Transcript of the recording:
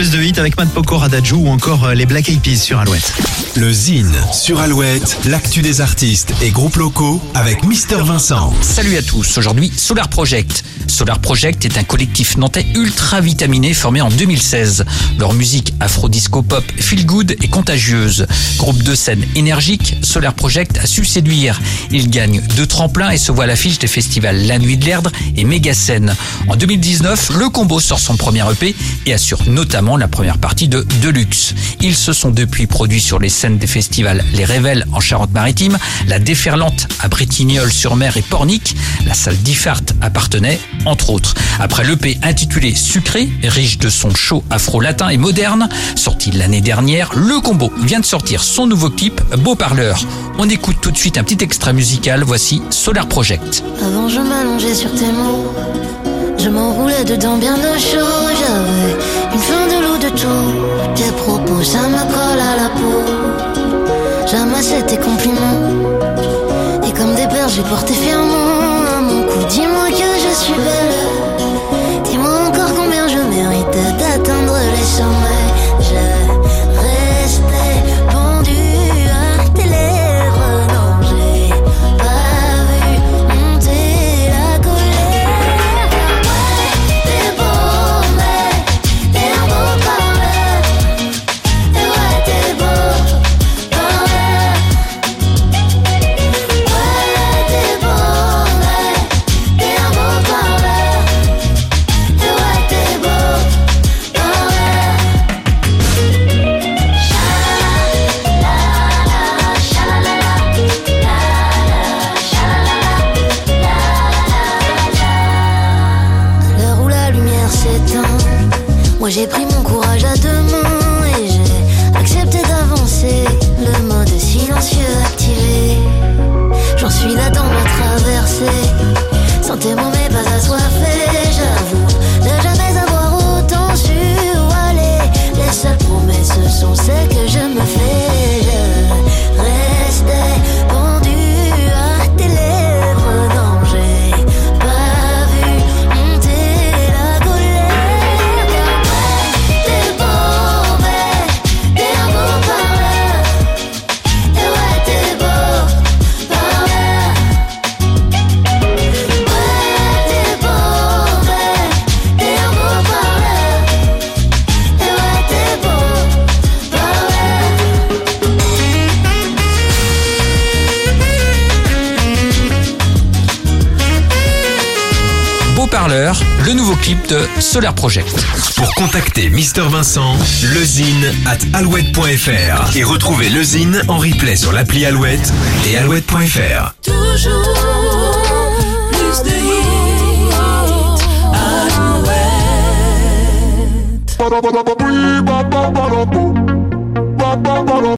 plus de hits avec Matt Pokora Adagio ou encore euh, les Black Eyed Peas sur Alouette. Le Zine sur Alouette, l'actu des artistes et groupes locaux avec Mister Vincent. Salut à tous, aujourd'hui Solar Project. Solar Project est un collectif nantais ultra vitaminé formé en 2016. Leur musique afro-disco pop feel good et contagieuse. Groupe de scène énergique, Solar Project a su séduire. Il gagne deux tremplins et se voit à l'affiche des festivals La Nuit de l'Erdre et Méga-Scène. En 2019, le combo sort son premier EP et assure notamment la première partie de Deluxe. Ils se sont depuis produits sur les scènes des festivals Les Révèles en Charente-Maritime, la Déferlante à Bretignolles-sur-Mer et Pornic, la salle d'Ifart appartenait, entre autres. Après l'EP intitulé Sucré, riche de son show afro-latin et moderne, sorti l'année dernière, le combo vient de sortir son nouveau clip Beau Parleur. On écoute tout de suite un petit extrait musical, voici Solar Project. Avant je m'allongeais sur tes mots. Je m'enroulais dedans bien au chaud. J'avais une fin de loup de tout Tes propos ça me colle à la peau. J'amassais tes compliments. Et comme des perles j'ai porté fièrement à mon cou. Dis-moi que je j'ai pris mon courage à deux mains et j'ai accepté d'avancer. Le mode silencieux activé, j'en suis là dans ma traversée. Sans témoin mais pas assoiffé, j'avoue ne jamais avoir autant su où aller. Les seules promesses sont celles que je me fais. Beau Parleur, le nouveau clip de Solar Project. Pour contacter Mister Vincent, lezine at alouette.fr et retrouver le Zine en replay sur l'appli Alouette et alouette.fr. Toujours plus de hits. Ba-ba-ba-da